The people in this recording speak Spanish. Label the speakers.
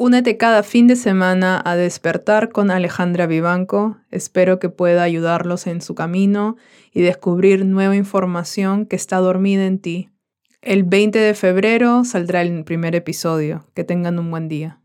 Speaker 1: Únete cada fin de semana a despertar con Alejandra Vivanco. Espero que pueda ayudarlos en su camino y descubrir nueva información que está dormida en ti. El 20 de febrero saldrá el primer episodio. Que tengan un buen día.